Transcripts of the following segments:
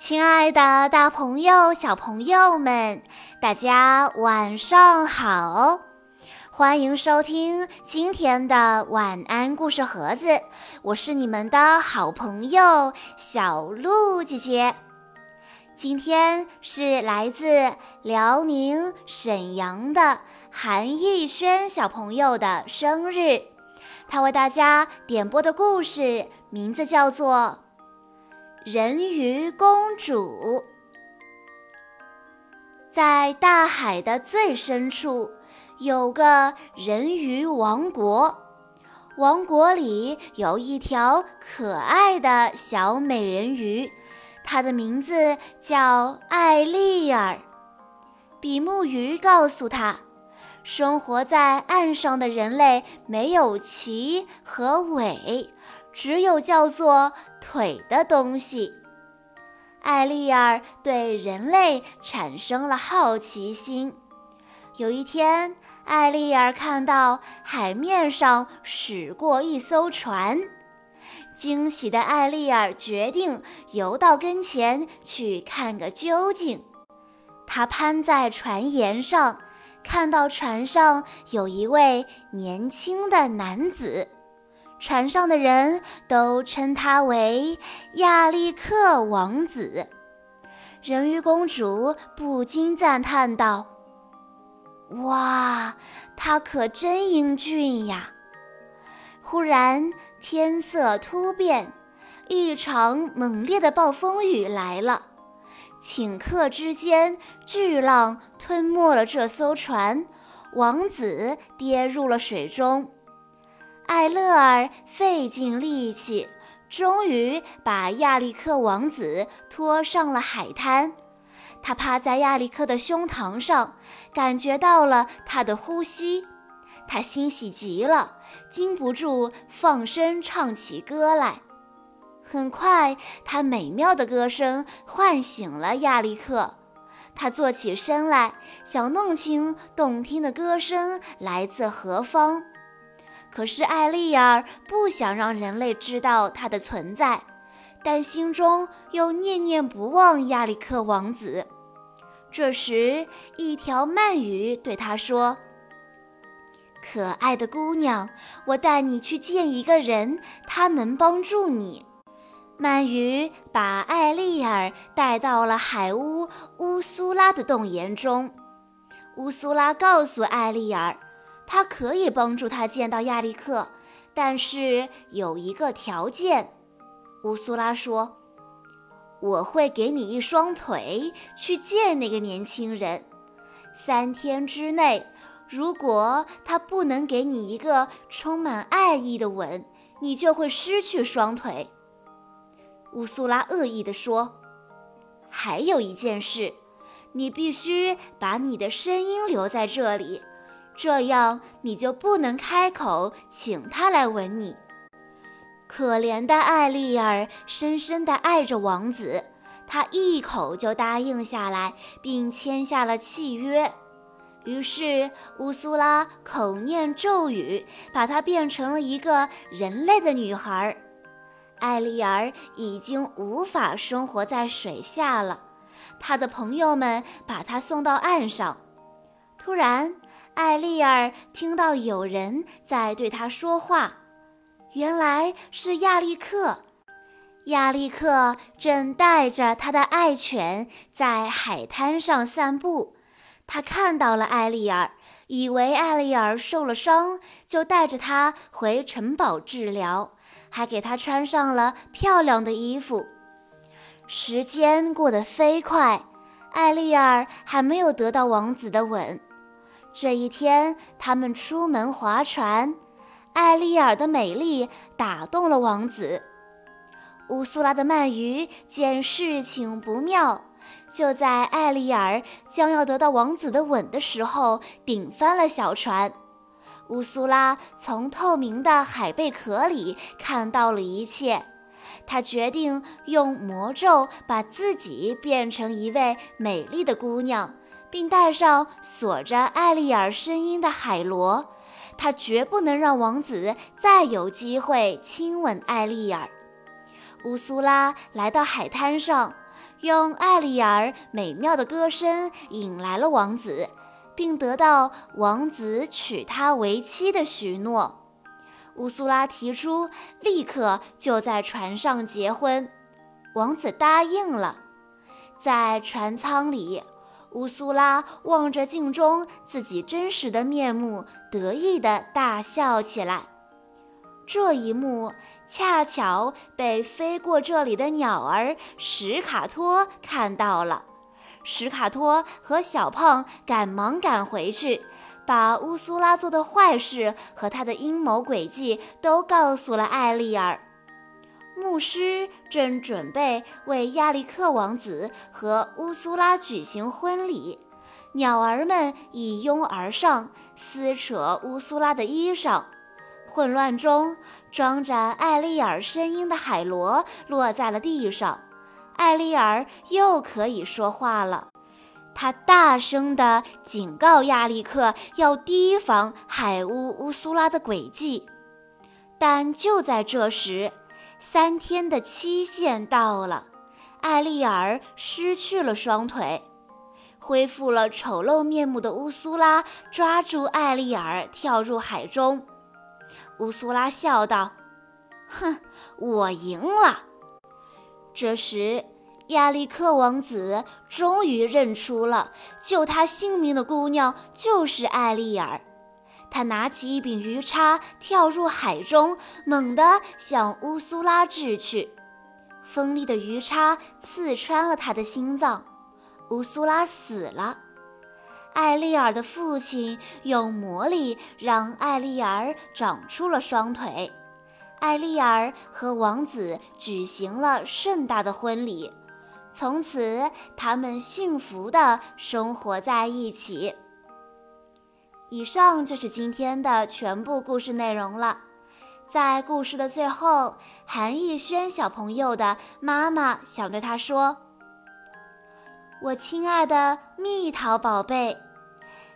亲爱的，大朋友、小朋友们，大家晚上好！欢迎收听今天的晚安故事盒子，我是你们的好朋友小鹿姐姐。今天是来自辽宁沈阳的韩逸轩小朋友的生日，他为大家点播的故事名字叫做。人鱼公主在大海的最深处有个人鱼王国，王国里有一条可爱的小美人鱼，她的名字叫艾丽儿。比目鱼告诉她，生活在岸上的人类没有鳍和尾。只有叫做腿的东西。艾丽儿对人类产生了好奇心。有一天，艾丽儿看到海面上驶过一艘船，惊喜的艾丽儿决定游到跟前去看个究竟。她攀在船沿上，看到船上有一位年轻的男子。船上的人都称他为亚历克王子。人鱼公主不禁赞叹道：“哇，他可真英俊呀！”忽然天色突变，一场猛烈的暴风雨来了。顷刻之间，巨浪吞没了这艘船，王子跌入了水中。艾乐尔费尽力气，终于把亚历克王子拖上了海滩。他趴在亚历克的胸膛上，感觉到了他的呼吸。他欣喜极了，禁不住放声唱起歌来。很快，他美妙的歌声唤醒了亚历克。他坐起身来，想弄清动听的歌声来自何方。可是艾丽儿不想让人类知道她的存在，但心中又念念不忘亚历克王子。这时，一条鳗鱼对他说：“可爱的姑娘，我带你去见一个人，他能帮助你。”鳗鱼把艾丽儿带到了海巫乌苏拉的洞岩中。乌苏拉告诉艾丽儿。他可以帮助他见到亚历克，但是有一个条件。乌苏拉说：“我会给你一双腿去见那个年轻人。三天之内，如果他不能给你一个充满爱意的吻，你就会失去双腿。”乌苏拉恶意地说：“还有一件事，你必须把你的声音留在这里。”这样你就不能开口请他来吻你。可怜的艾丽儿深深地爱着王子，她一口就答应下来，并签下了契约。于是乌苏拉口念咒语，把她变成了一个人类的女孩。艾丽儿已经无法生活在水下了，她的朋友们把她送到岸上。突然，艾丽儿听到有人在对她说话，原来是亚历克。亚历克正带着他的爱犬在海滩上散步。他看到了艾丽儿，以为艾丽儿受了伤，就带着她回城堡治疗，还给她穿上了漂亮的衣服。时间过得飞快，艾丽儿还没有得到王子的吻。这一天，他们出门划船。艾丽尔的美丽打动了王子。乌苏拉的鳗鱼见事情不妙，就在艾丽尔将要得到王子的吻的时候，顶翻了小船。乌苏拉从透明的海贝壳里看到了一切，她决定用魔咒把自己变成一位美丽的姑娘。并带上锁着艾丽尔声音的海螺，他绝不能让王子再有机会亲吻艾丽尔。乌苏拉来到海滩上，用艾丽尔美妙的歌声引来了王子，并得到王子娶她为妻的许诺。乌苏拉提出立刻就在船上结婚，王子答应了。在船舱里，乌苏拉望着镜中自己真实的面目，得意地大笑起来。这一幕恰巧被飞过这里的鸟儿史卡托看到了。史卡托和小胖赶忙赶回去，把乌苏拉做的坏事和他的阴谋诡计都告诉了艾丽尔。牧师正准备为亚历克王子和乌苏拉举行婚礼，鸟儿们一拥而上，撕扯乌苏拉的衣裳。混乱中，装着艾丽尔声音的海螺落在了地上。艾丽尔又可以说话了，他大声地警告亚历克要提防海巫乌苏拉的诡计。但就在这时，三天的期限到了，艾丽尔失去了双腿，恢复了丑陋面目的乌苏拉抓住艾丽尔，跳入海中。乌苏拉笑道：“哼，我赢了。”这时，亚历克王子终于认出了救他性命的姑娘就是艾丽尔。他拿起一柄鱼叉，跳入海中，猛地向乌苏拉掷去。锋利的鱼叉刺穿了他的心脏，乌苏拉死了。艾丽尔的父亲用魔力让艾丽尔长出了双腿。艾丽尔和王子举行了盛大的婚礼，从此他们幸福地生活在一起。以上就是今天的全部故事内容了。在故事的最后，韩逸轩小朋友的妈妈想对他说。我亲爱的蜜桃宝贝，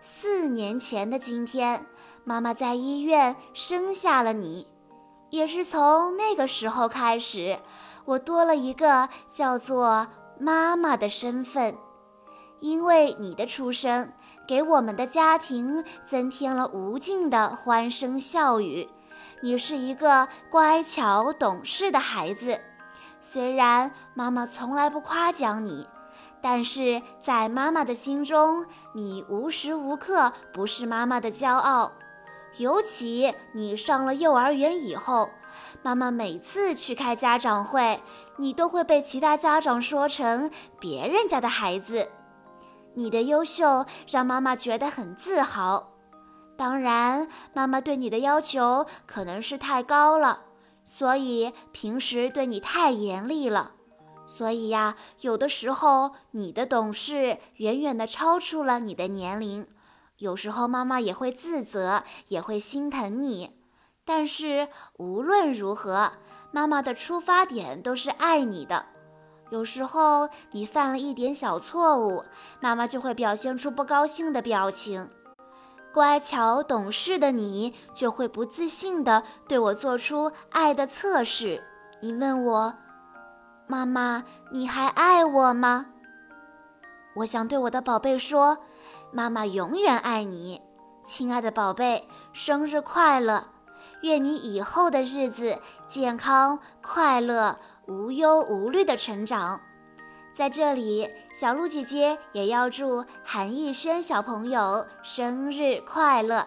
四年前的今天，妈妈在医院生下了你，也是从那个时候开始，我多了一个叫做妈妈的身份。因为你的出生，给我们的家庭增添了无尽的欢声笑语。你是一个乖巧懂事的孩子，虽然妈妈从来不夸奖你。但是在妈妈的心中，你无时无刻不是妈妈的骄傲。尤其你上了幼儿园以后，妈妈每次去开家长会，你都会被其他家长说成别人家的孩子。你的优秀让妈妈觉得很自豪。当然，妈妈对你的要求可能是太高了，所以平时对你太严厉了。所以呀，有的时候你的懂事远远的超出了你的年龄，有时候妈妈也会自责，也会心疼你。但是无论如何，妈妈的出发点都是爱你的。有时候你犯了一点小错误，妈妈就会表现出不高兴的表情。乖巧懂事的你就会不自信的对我做出爱的测试。你问我。妈妈，你还爱我吗？我想对我的宝贝说，妈妈永远爱你，亲爱的宝贝，生日快乐！愿你以后的日子健康快乐、无忧无虑的成长。在这里，小鹿姐姐也要祝韩逸轩小朋友生日快乐。